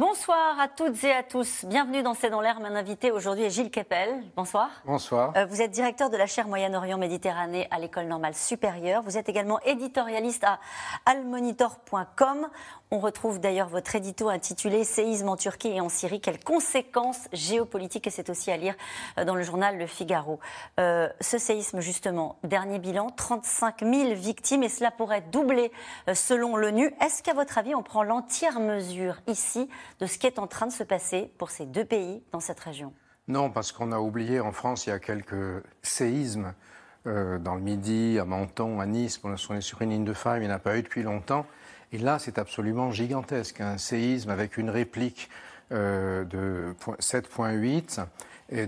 Bonsoir à toutes et à tous. Bienvenue dans C'est dans l'air. Mon invité aujourd'hui est Gilles Keppel. Bonsoir. Bonsoir. Euh, vous êtes directeur de la chaire Moyen-Orient Méditerranée à l'École normale supérieure. Vous êtes également éditorialiste à almonitor.com. On retrouve d'ailleurs votre édito intitulé Séisme en Turquie et en Syrie, quelles conséquences géopolitiques Et c'est aussi à lire euh, dans le journal Le Figaro. Euh, ce séisme, justement, dernier bilan, 35 000 victimes et cela pourrait doubler selon l'ONU. Est-ce qu'à votre avis, on prend l'entière mesure ici de ce qui est en train de se passer pour ces deux pays dans cette région Non, parce qu'on a oublié en France, il y a quelques séismes dans le Midi, à Menton, à Nice. On est sur une ligne de faille, il n'y en a pas eu depuis longtemps. Et là, c'est absolument gigantesque. Un séisme avec une réplique euh, de 7,8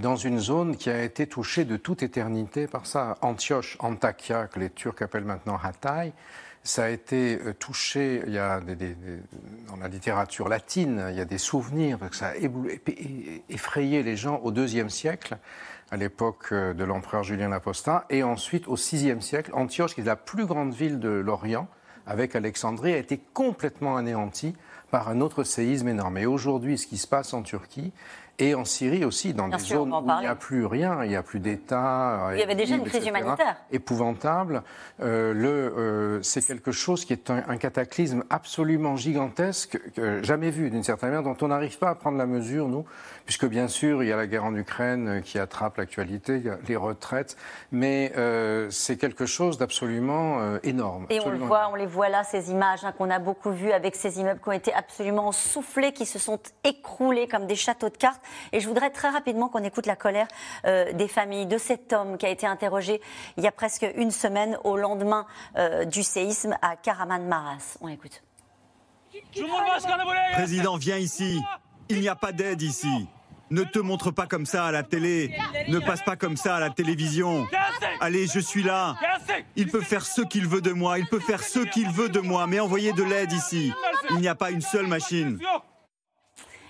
dans une zone qui a été touchée de toute éternité par ça. Antioche, Antakya, que les Turcs appellent maintenant Hatay, ça a été euh, touché, il y a dans la littérature latine, il y a des souvenirs, parce que ça a effrayé les gens au IIe siècle, à l'époque euh, de l'empereur Julien l'Apostat, et ensuite au VIe siècle, Antioche, qui est la plus grande ville de l'Orient, avec Alexandrie a été complètement anéanti par un autre séisme énorme. Et aujourd'hui, ce qui se passe en Turquie, et en Syrie aussi, dans des zones où il n'y a plus rien, il n'y a plus d'État. Il y avait déjà une crise humanitaire. Épouvantable. Euh, le, euh, c'est quelque chose qui est un, cataclysme absolument gigantesque, jamais vu d'une certaine manière, dont on n'arrive pas à prendre la mesure, nous, puisque bien sûr, il y a la guerre en Ukraine euh, qui attrape l'actualité, les retraites, mais c'est quelque chose d'absolument énorme. Et on le voit, on les voit là, ces images hein, qu'on a beaucoup vues avec ces immeubles qui ont été absolument soufflés, qui se sont écroulés comme des châteaux de cartes. Et je voudrais très rapidement qu'on écoute la colère des familles de cet homme qui a été interrogé il y a presque une semaine au lendemain du séisme à Karaman Maras. On écoute. Président, viens ici. Il n'y a pas d'aide ici. Ne te montre pas comme ça à la télé. Ne passe pas comme ça à la télévision. Allez, je suis là. Il peut faire ce qu'il veut de moi. Il peut faire ce qu'il veut de moi. Mais envoyez de l'aide ici. Il n'y a pas une seule machine.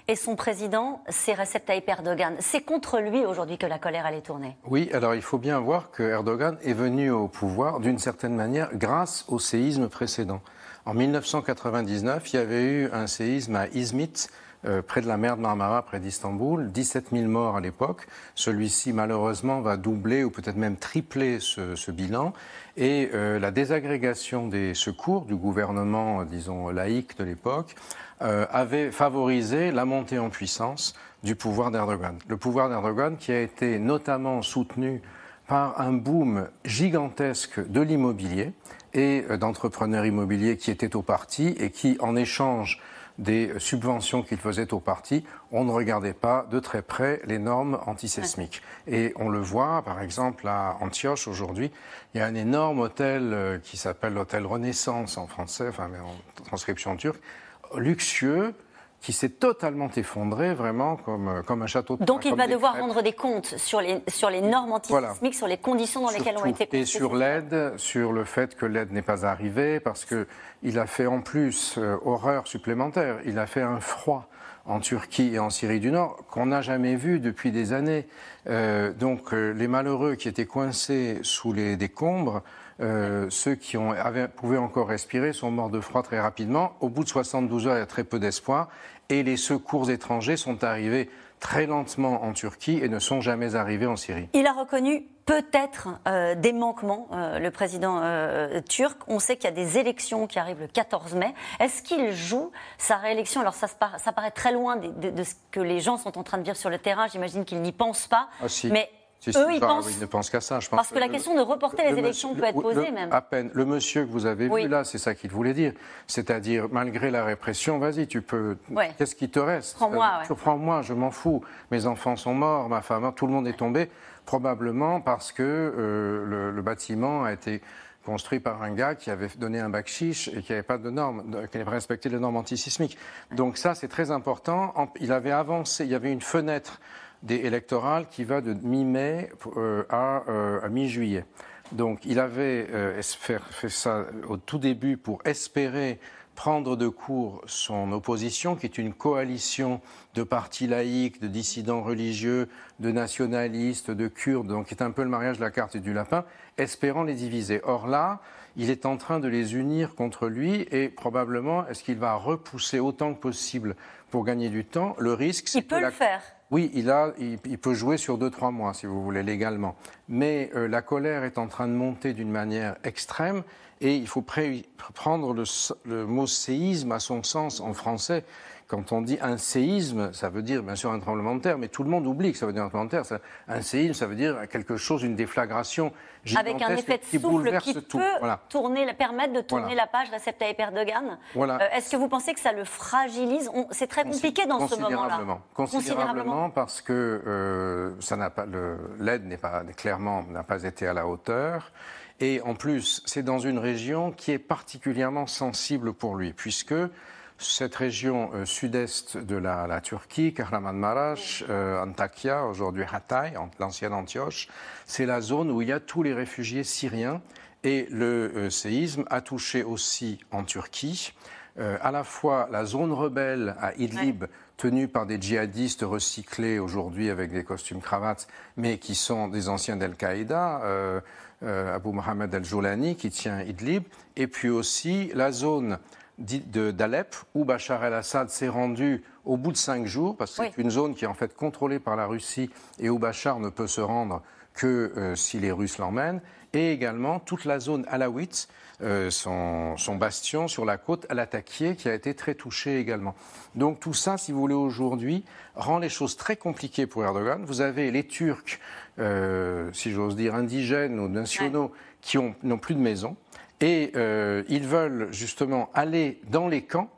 Et son président, c'est Recep Tayyip Erdogan. C'est contre lui aujourd'hui que la colère allait tourner. Oui, alors il faut bien voir que Erdogan est venu au pouvoir d'une certaine manière grâce au séisme précédent. En 1999, il y avait eu un séisme à Izmit, euh, près de la mer de Marmara, près d'Istanbul. 17 000 morts à l'époque. Celui-ci, malheureusement, va doubler ou peut-être même tripler ce, bilan. Et euh, la désagrégation des secours du gouvernement, disons, laïque de l'époque, euh, avait favorisé la montée en puissance du pouvoir d'Erdogan. Le pouvoir d'Erdogan qui a été notamment soutenu par un boom gigantesque de l'immobilier et d'entrepreneurs immobiliers qui étaient au parti et qui, en échange des subventions qu'il faisait au parti, on ne regardait pas de très près les normes antisismiques. Et on le voit, par exemple, à Antioche aujourd'hui, il y a un énorme hôtel euh, qui s'appelle l'hôtel Renaissance en français, enfin mais en transcription turque, luxueux, qui s'est totalement effondré, vraiment comme, euh, comme un château de Donc il va devoir rendre des comptes sur les, sur les normes antisismiques, sur les conditions dans lesquelles ont été construites. Et sur l'aide, sur le fait que l'aide n'est pas arrivée, parce qu'il a fait en plus euh, horreur supplémentaire, il a fait un froid en Turquie et en Syrie du Nord qu'on n'a jamais vu depuis des années. Euh, donc les malheureux qui étaient coincés sous les décombres, ceux qui ont, pouvaient encore respirer sont morts de froid très rapidement. Au bout de 72 heures, il y a très peu d'espoir et les secours étrangers sont arrivés très lentement en Turquie et ne sont jamais arrivés en Syrie. Il a reconnu peut-être euh, des manquements, euh, le président euh, turc. On sait qu'il y a des élections qui arrivent le 14 mai. Est-ce qu'il joue sa réélection? Alors ça, ça, paraît très loin de, ce que les gens sont en train de dire sur le terrain. J'imagine qu'il n'y pense pas. Ah, si. Mais eux, ils pensent. ne pensent qu'à ça. Je pense Parce que, la question de reporter les élections peut être posée même. À peine. Le monsieur que vous avez vu là, c'est ça qu'il voulait dire. C'est-à-dire, malgré la répression, vas-y, tu peux. Qu'est-ce qui te reste? Prends-moi. Euh, Prends-moi, je m'en fous. Mes enfants sont morts, ma femme, tout le monde est tombé. Probablement parce que euh, le, bâtiment a été construit par un gars qui avait donné un bac chiche et qui n'avait pas de normes, qui n'avait pas respecté les normes antisismiques. Donc ça, c'est très important. Il avait avancé, il y avait une fenêtre des électorales qui va de mi-mai euh, euh, à, mi-juillet. Donc il avait euh, fait, ça au tout début pour espérer prendre de court son opposition, qui est une coalition de partis laïcs, de dissidents religieux, de nationalistes, de Kurdes, donc qui est un peu le mariage de la carte et du lapin, espérant les diviser. Or là, il est en train de les unir contre lui et probablement, est-ce qu'il va repousser autant que possible pour gagner du temps? Le risque, Il peut le faire. Oui, il, a, il, peut jouer sur deux, trois mois, si vous voulez, légalement. Mais euh, la colère est en train de monter d'une manière extrême et il faut prendre le, mot séisme à son sens en français. Quand on dit un séisme, ça veut dire bien sûr un tremblement de terre, mais tout le monde oublie que ça veut dire un tremblement de terre. Un séisme, ça veut dire quelque chose, une déflagration Avec un effet de qui souffle qui peut tourner, permettre de tourner la page Recep Tayyip Erdogan. Voilà. Euh, est-ce que vous pensez que ça le fragilise? C'est très compliqué dans ce moment-là. Considérablement, parce que euh, ça n'a pas l'aide n'est pas clairement n'a pas été à la hauteur. Et en plus, c'est dans une région qui est particulièrement sensible pour lui, puisque cette région euh, sud-est de la, Turquie, Kahramanmaraş, euh, Antakya, aujourd'hui Hatay, l'ancienne Antioche, c'est la zone où il y a tous les réfugiés syriens. Et le euh, séisme a touché aussi en Turquie, à la fois la zone rebelle à Idlib, tenue par des djihadistes recyclés aujourd'hui avec des costumes cravates, mais qui sont des anciens d'Al-Qaïda. Euh, Abu Mohamed al-Joulani qui tient Idlib, et puis aussi la zone d'Alep où Bachar el-Assad s'est rendu au bout de cinq jours, parce que c'est une zone qui est en fait contrôlée par la Russie et où Bachar ne peut se rendre que euh, si les Russes l'emmènent, et également toute la zone alawite, euh, son, son, bastion sur la côte al qui a été très touché également. Donc tout ça, si vous voulez, aujourd'hui, rend les choses très compliquées pour Erdogan. Vous avez les Turcs euh, si j'ose dire, indigènes ou nationaux qui n'ont plus de maison. Et euh, ils veulent justement aller dans les camps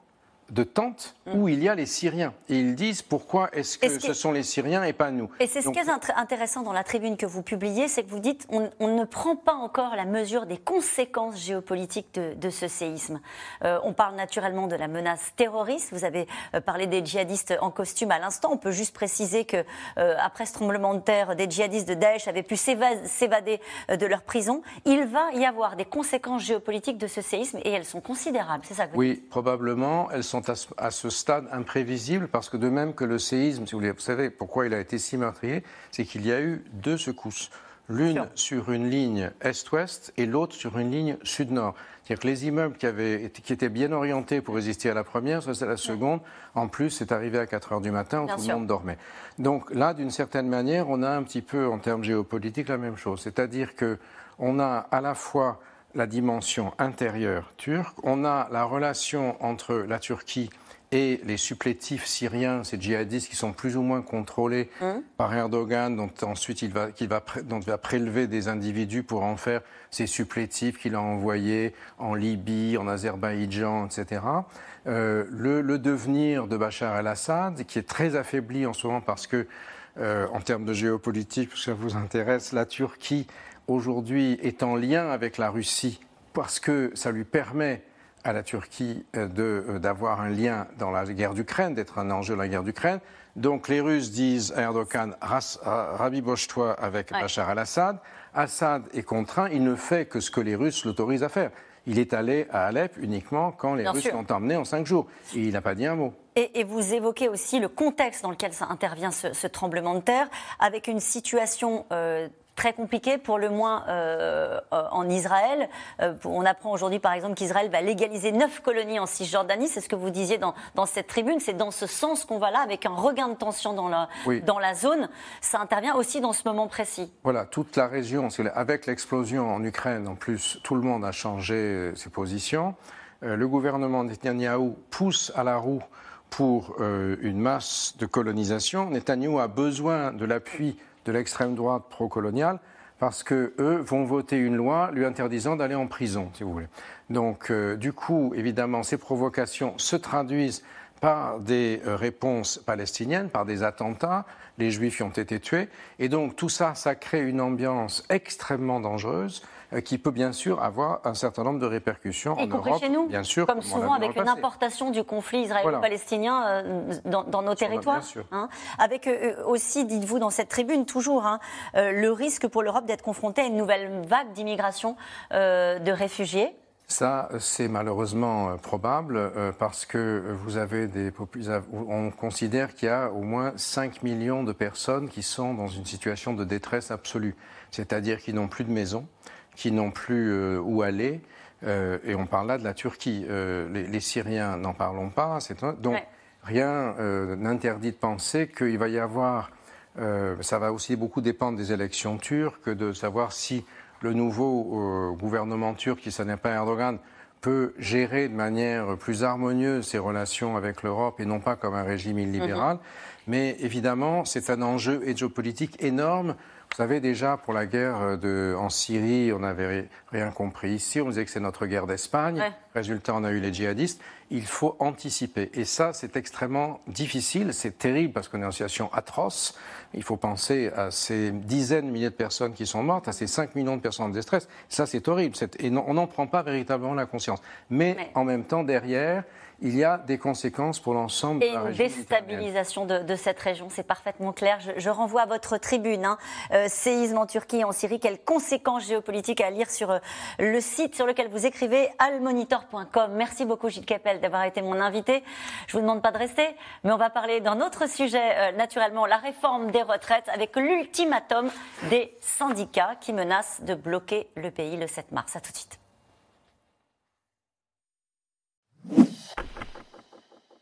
de tentes où mm. il y a les Syriens. Et ils disent pourquoi est-ce que, ce sont les Syriens et pas nous? Et c'est ce qui est intéressant dans la tribune que vous publiez, c'est que vous dites on, ne prend pas encore la mesure des conséquences géopolitiques de, ce séisme. Euh, on parle naturellement de la menace terroriste. Vous avez euh, parlé des djihadistes en costume à l'instant. On peut juste préciser que euh, après ce tremblement de terre, des djihadistes de Daesh avaient pu s'évader de leur prison. Il va y avoir des conséquences géopolitiques de ce séisme et elles sont considérables. C'est ça que vous oui, dites? Oui, probablement. Elles sont à ce stade imprévisible parce que de même que le séisme, si vous, voulez, vous savez pourquoi il a été si meurtrier, c'est qu'il y a eu deux secousses. L'une sur une ligne est-ouest et l'autre sur une ligne sud-nord. C'est-à-dire que les immeubles qui, avaient, qui étaient bien orientés pour résister à la première, ça c'est la seconde. En plus, c'est arrivé à 4 heures du matin où tout le monde dormait. Donc là, d'une certaine manière, on a un petit peu, en termes géopolitiques, la même chose. C'est-à-dire que on a à la fois la dimension intérieure turque, on a la relation entre la Turquie et les supplétifs syriens, ces djihadistes qui sont plus ou moins contrôlés hum. par Erdogan, dont ensuite il va, va, dont il va prélever des individus pour en faire ces supplétifs qu'il a envoyés en Libye, en Azerbaïdjan, etc. Euh, le, devenir de Bachar el-Assad, qui est très affaibli en ce moment parce que, euh, en termes de géopolitique, parce que ça vous intéresse, la Turquie aujourd'hui est en lien avec la Russie parce que ça lui permet à la Turquie euh, euh, d'avoir un lien dans la guerre d'Ukraine, d'être un enjeu dans la guerre d'Ukraine. Donc les Russes disent à Erdogan, rabiboche-toi avec Bachar al-Assad. Assad est contraint, il ne fait que ce que les Russes l'autorisent à faire. Il est allé à Alep uniquement quand les Russes l'ont emmené en cinq jours. Et il n'a pas dit un mot. Et, vous évoquez aussi le contexte dans lequel ça intervient ce, tremblement de terre, avec une situation euh, très compliqué, pour le moins euh, en Israël. Euh, on apprend aujourd'hui, par exemple, qu'Israël va légaliser neuf colonies en Cisjordanie. C'est ce que vous disiez dans, dans cette tribune. C'est dans ce sens qu'on va là, avec un regain de tension dans la, dans la zone. Ça intervient aussi dans ce moment précis. Voilà, toute la région, avec l'explosion en Ukraine, en plus, tout le monde a changé ses positions. Euh, le gouvernement Netanyahou pousse à la roue pour une masse de colonisation. Netanyahou a besoin de l'appui de l'extrême droite pro-coloniale parce que eux vont voter une loi lui interdisant d'aller en prison, si vous voulez. Donc, euh, du coup, évidemment, ces provocations se traduisent par des euh, réponses palestiniennes, par des attentats. Les Juifs y ont été tués. Et donc, tout ça, ça crée une ambiance extrêmement dangereuse euh, qui peut bien sûr avoir un certain nombre de répercussions en Europe, chez nous, bien sûr, comme, souvent avec une importation du conflit israélo-palestinien euh, dans, nos territoires. Hein. avec aussi, dites-vous dans cette tribune toujours, hein, le risque pour l'Europe d'être confrontée à une nouvelle vague d'immigration de réfugiés Ça, c'est malheureusement euh, probable euh, parce que vous avez des On considère qu'il y a au moins 5 millions de personnes qui sont dans une situation de détresse absolue, c'est-à-dire qui n'ont plus de maison, qui n'ont plus euh, où aller. et on parle là de la Turquie. Les, Syriens, n'en parlons pas. Donc, rien n'interdit de penser qu'il va y avoir. ça va aussi beaucoup dépendre des élections turques, de savoir si le nouveau euh, gouvernement turc, qui n'est pas Erdogan, peut gérer de manière plus harmonieuse ses relations avec l'Europe et non pas comme un régime illibéral. Mhm. Mais évidemment, c'est un enjeu géopolitique énorme vous savez déjà, pour la guerre euh, de, en Syrie, on n'avait rien compris ici. On disait que c'est notre guerre d'Espagne. Résultat, on a eu les djihadistes. Il faut anticiper. Et ça, c'est extrêmement difficile. C'est terrible parce qu'on est en situation atroce. Il faut penser à ces dizaines de milliers de personnes qui sont mortes, à ces 5 millions de personnes en détresse. Ça, c'est horrible. Et on n'en prend pas véritablement la conscience. Mais en même temps, derrière, il y a des conséquences pour l'ensemble de la région. Et une déstabilisation de, cette région, c'est parfaitement clair. Je, renvoie à votre tribune, hein. euh, séisme en Turquie, en Syrie, quelles conséquences géopolitiques à lire sur euh, le site sur lequel vous écrivez, almonitor.com. Merci beaucoup Gilles Keppel d'avoir été mon invité. Je vous demande pas de rester, mais on va parler d'un autre sujet, euh, naturellement, la réforme des retraites, avec l'ultimatum des syndicats qui menacent de bloquer le pays le 7 mars. À tout de suite.